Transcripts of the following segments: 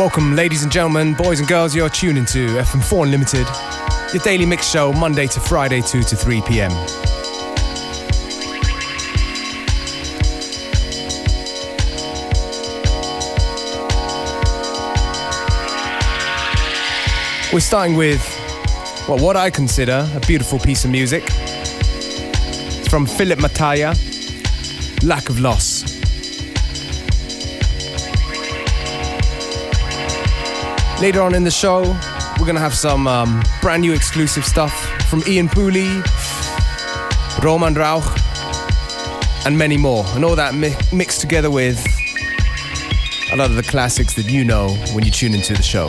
Welcome, ladies and gentlemen, boys and girls. You're tuning to FM4 Unlimited, your daily mix show, Monday to Friday, 2 to 3 p.m. We're starting with well, what I consider a beautiful piece of music. It's from Philip Mataya, Lack of Loss. Later on in the show, we're gonna have some um, brand new exclusive stuff from Ian Pooley, Roman Rauch, and many more. And all that mi- mixed together with a lot of the classics that you know when you tune into the show.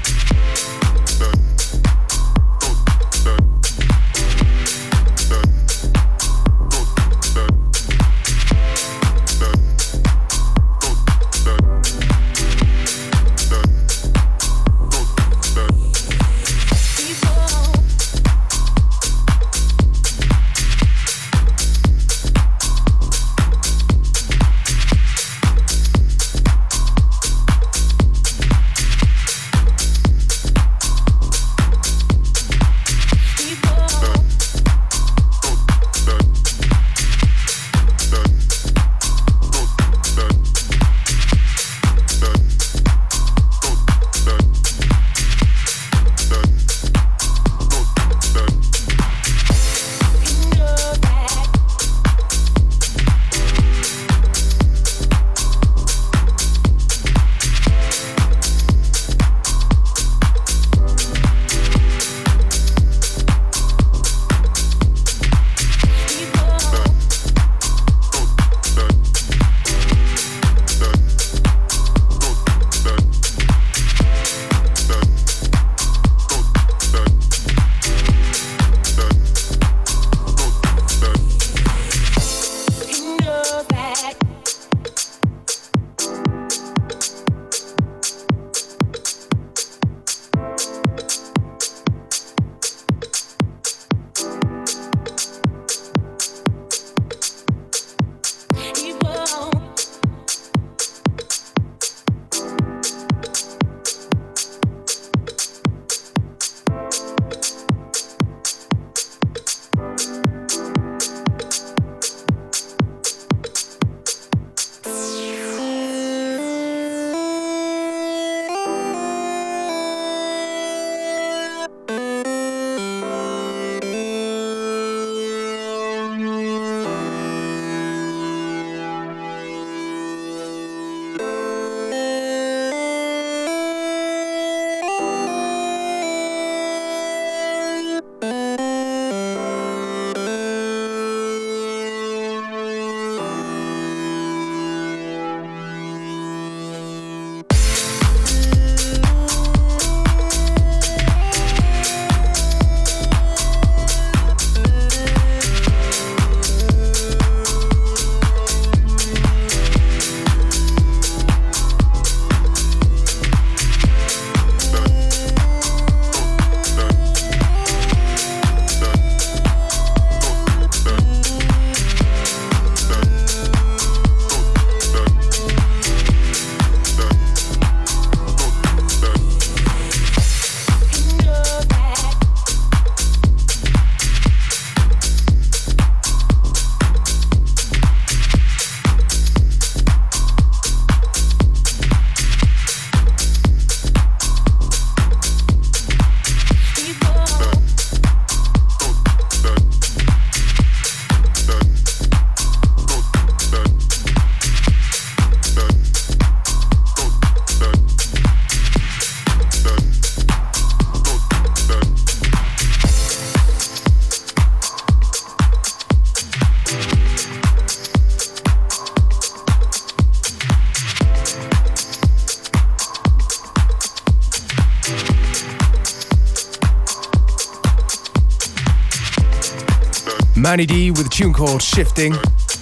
Manny D with a tune called Shifting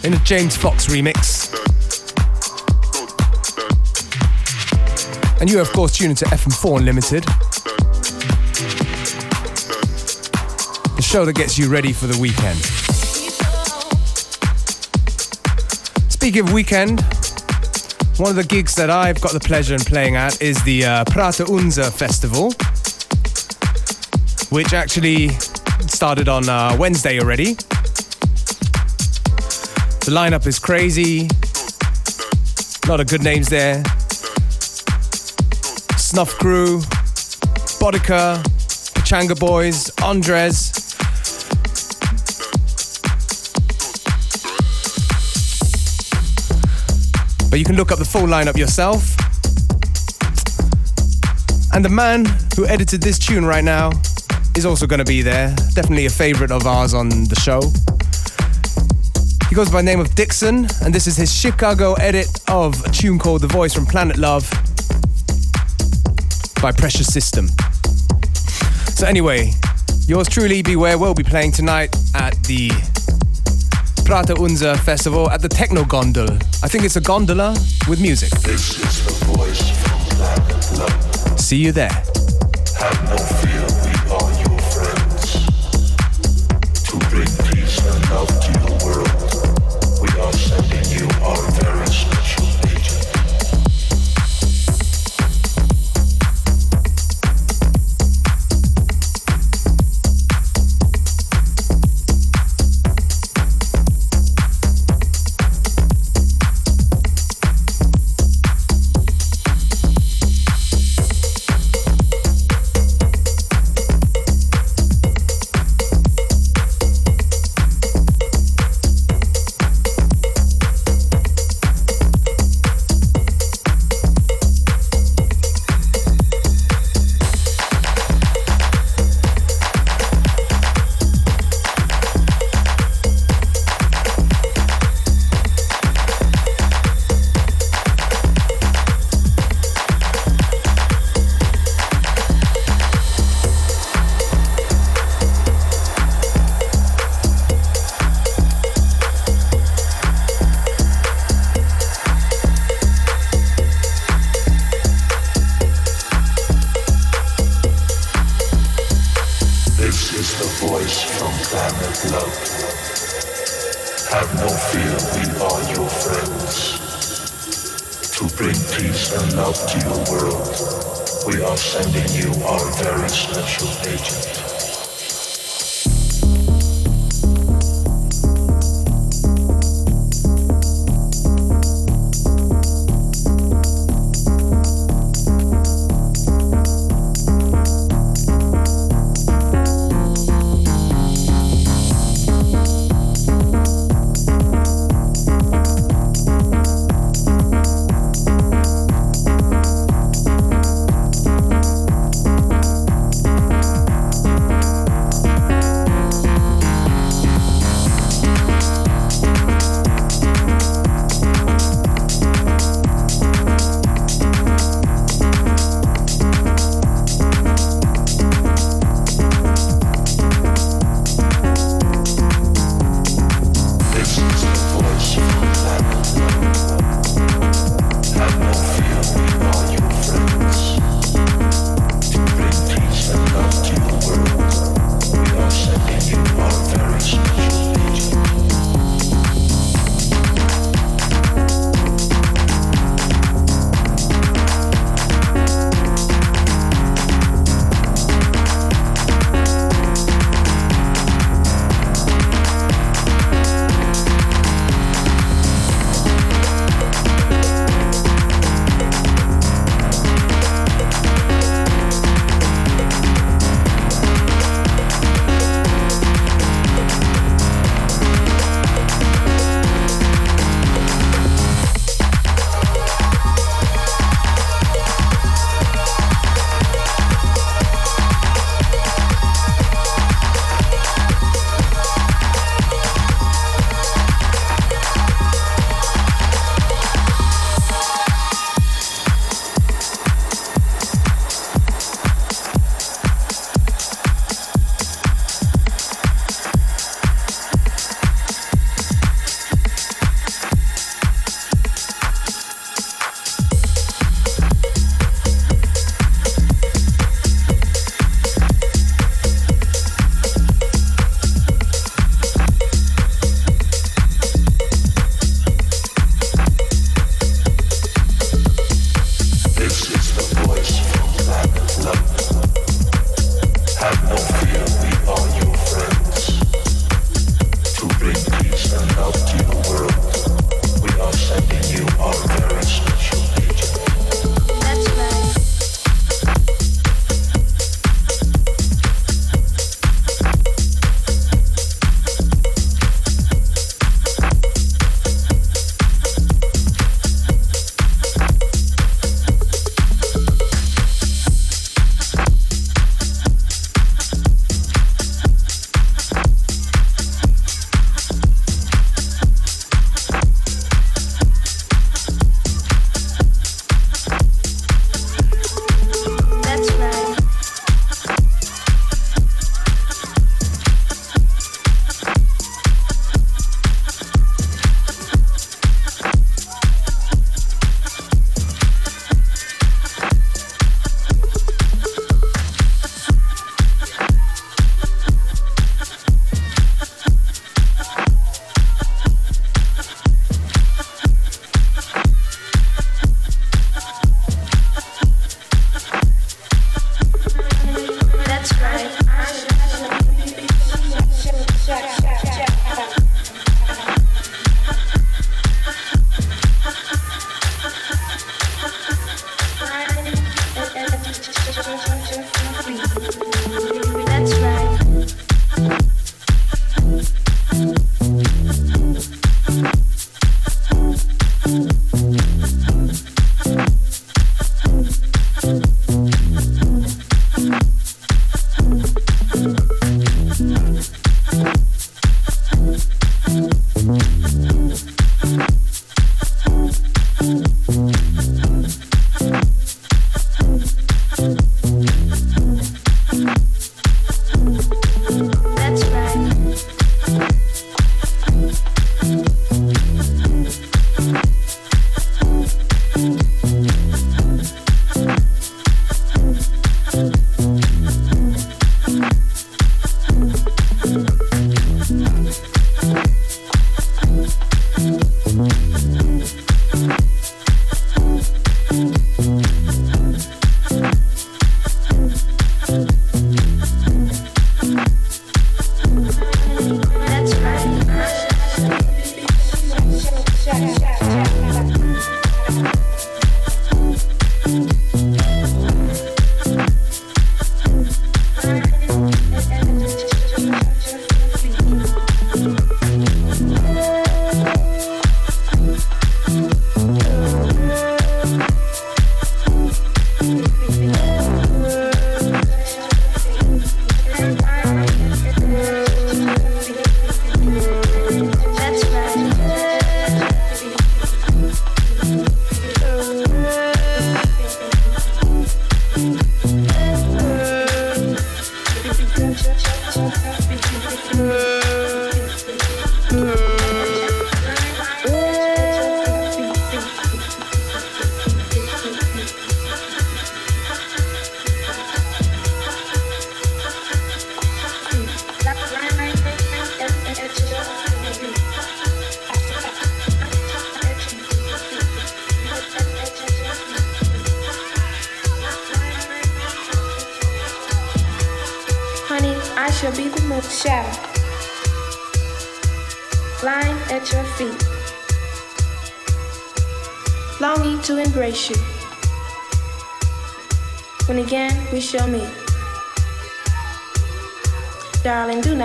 in a James Fox remix. And you, of course, tune into FM4 Unlimited, the show that gets you ready for the weekend. Speaking of weekend, one of the gigs that I've got the pleasure in playing at is the uh, Prater Unser Festival, which actually started on uh, Wednesday already. The lineup is crazy. A lot of good names there. Snuff Crew, Bodica, Pachanga Boys, Andres. But you can look up the full lineup yourself. And the man who edited this tune right now is also going to be there. Definitely a favorite of ours on the show. He goes by the name of Dixon, and this is his Chicago edit of a tune called The Voice from Planet Love by Precious System. So, anyway, yours truly, Beware, will be playing tonight at the Prater Unser Festival at the Techno Gondel. I think it's a gondola with music. This is the voice from planet love. See you there.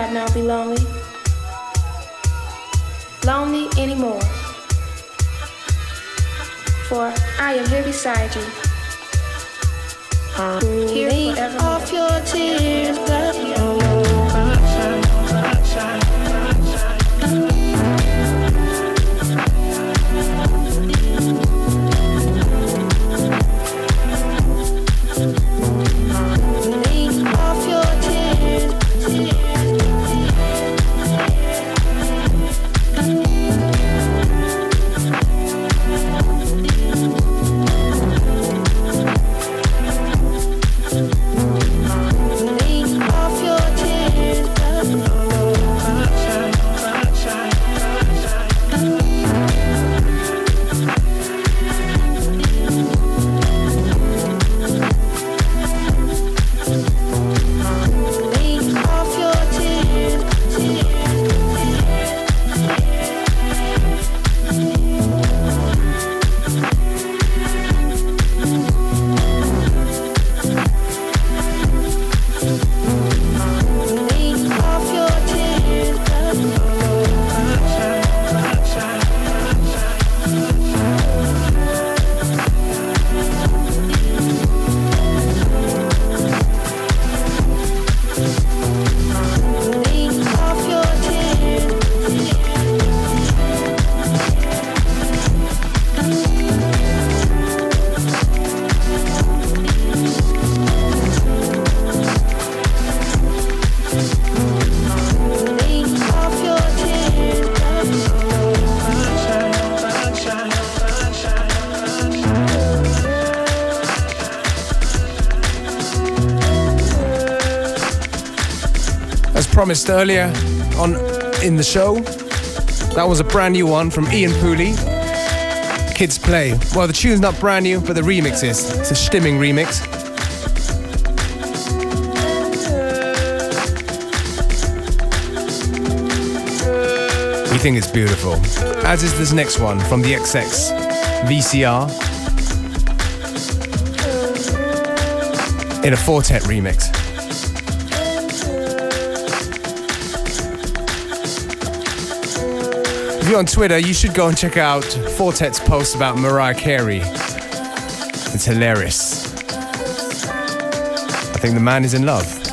Not now be lonely, lonely anymore. For I am here beside you. Here forevermore. off your tears, promised earlier on in the show. That was a brand new one from Ian Pooley. Kids Play. Well, the tune's not brand new, but the remix is. It's a Stimming remix. We think it's beautiful. As is this next one from the XX VCR in a Four Tet remix. If you're on Twitter, you should go and check out Four Tet's post about Mariah Carey. It's hilarious. I think the man is in love.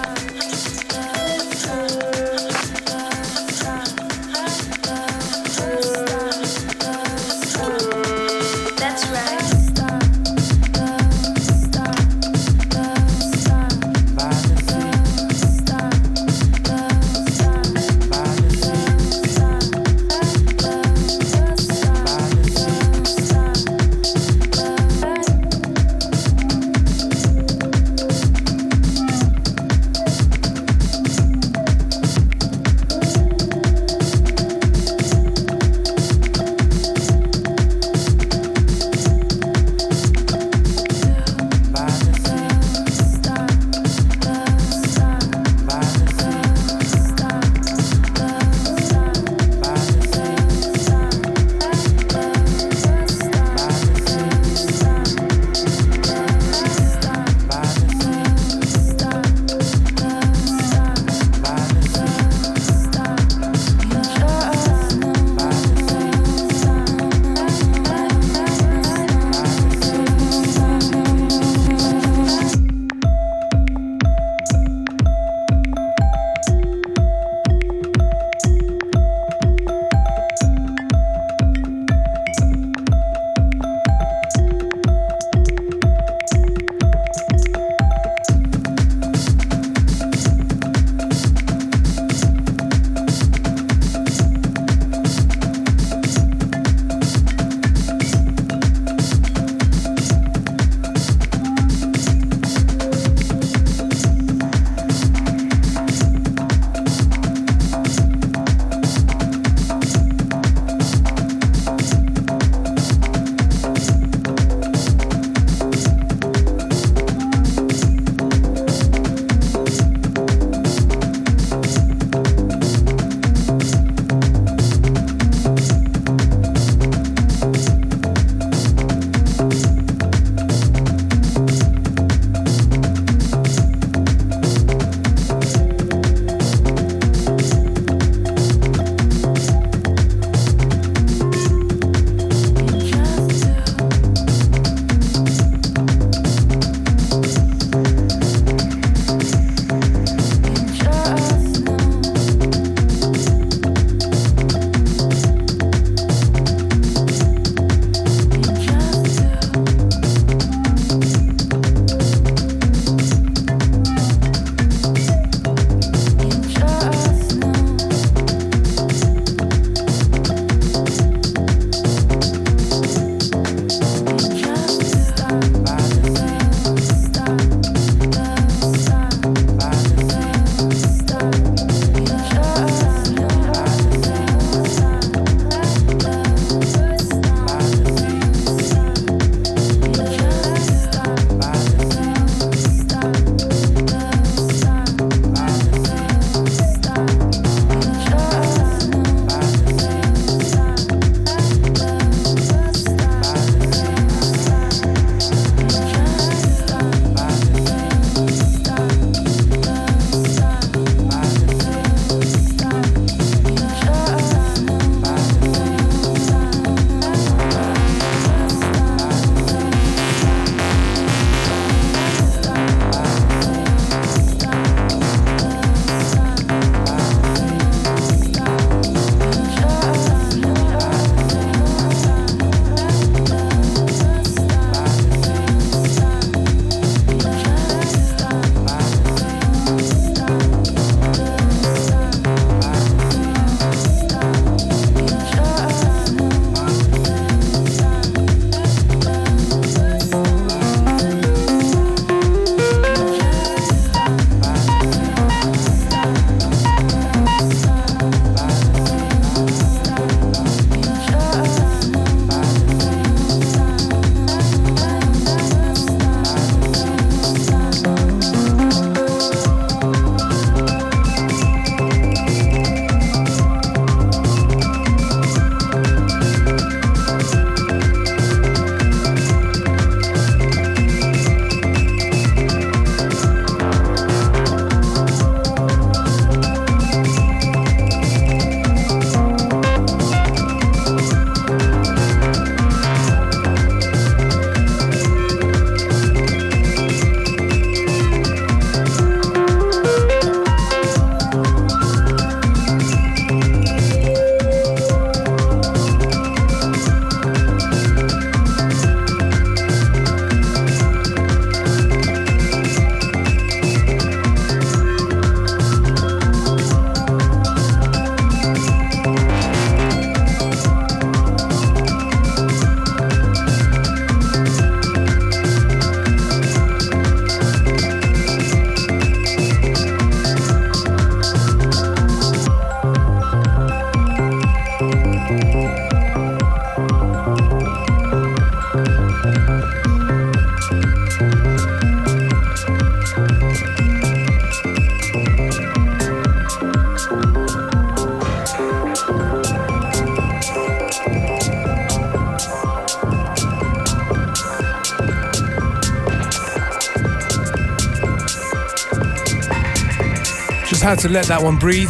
Had to let that one breathe.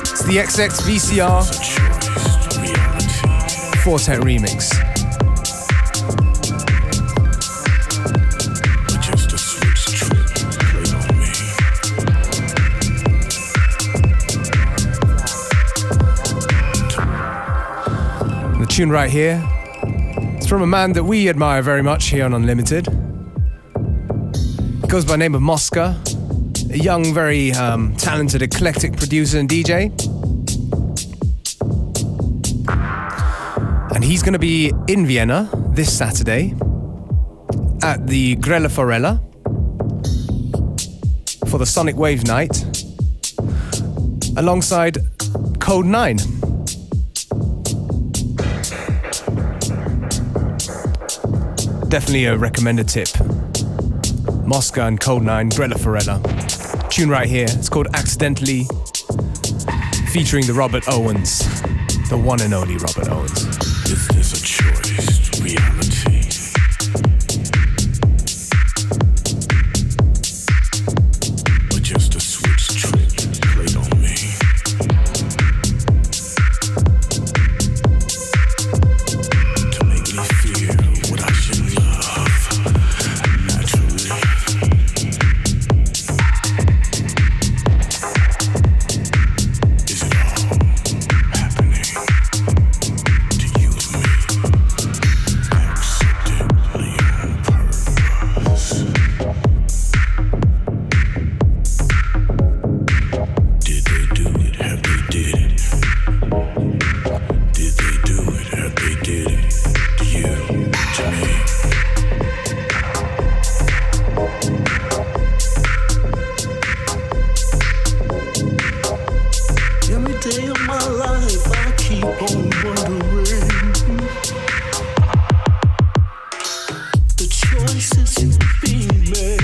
It's the XX VCR Four Tet remix. The tune right here is from a man that we admire very much here on Unlimited. He goes by the name of Mosca, a young, very um, talented, eclectic producer and DJ. And he's going to be in Vienna this Saturday at the Grelle Forelle for the Sonic Wave Night alongside Kode9. Definitely a recommended tip. Mosca and Code 9, Grelle Forelle. Tune right here. It's called Accidentally, featuring the Robert Owens, the one and only Robert Owens. to be made.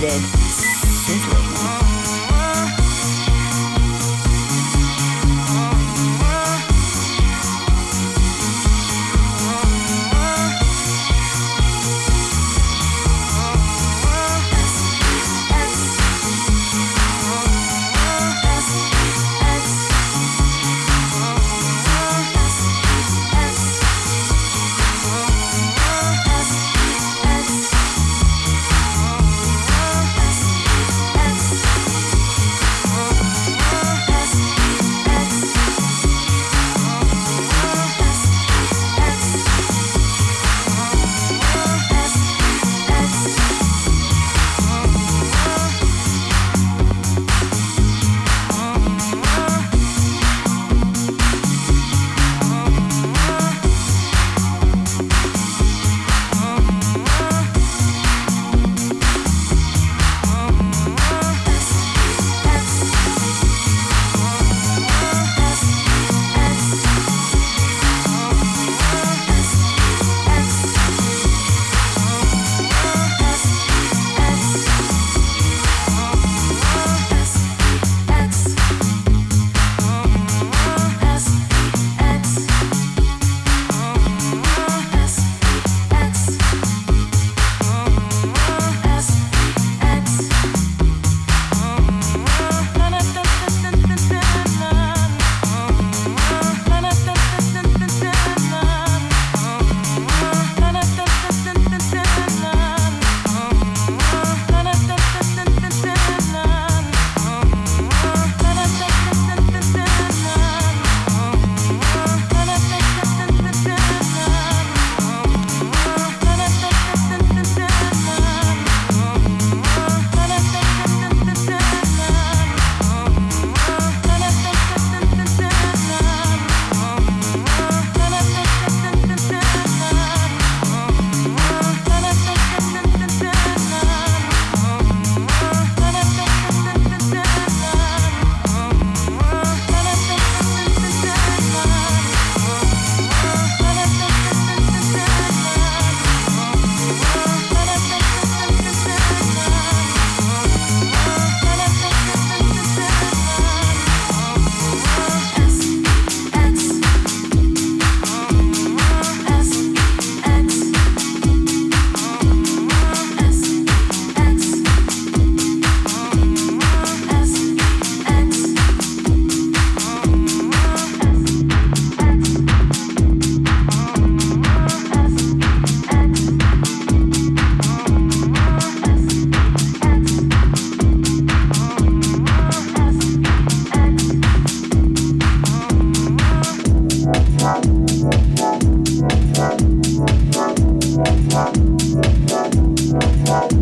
FM4 Thank you.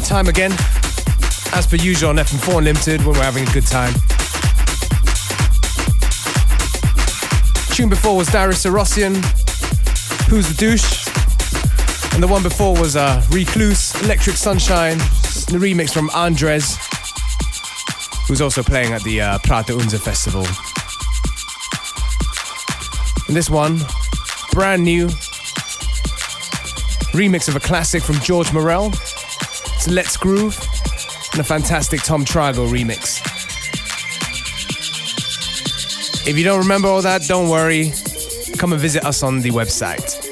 Time again. As per usual on FM4 Unlimited when we're having a good time. Tune before was Darius Syrossian, Who's the Douche? And the one before was uh, Recluse, Electric Sunshine, the remix from Andres, who's also playing at the uh, Prater Unser Festival. And this one, brand new remix of a classic from George Morel. Let's Groove and a fantastic Tom Trago remix. If you don't remember all that, don't worry. Come and visit us on the website.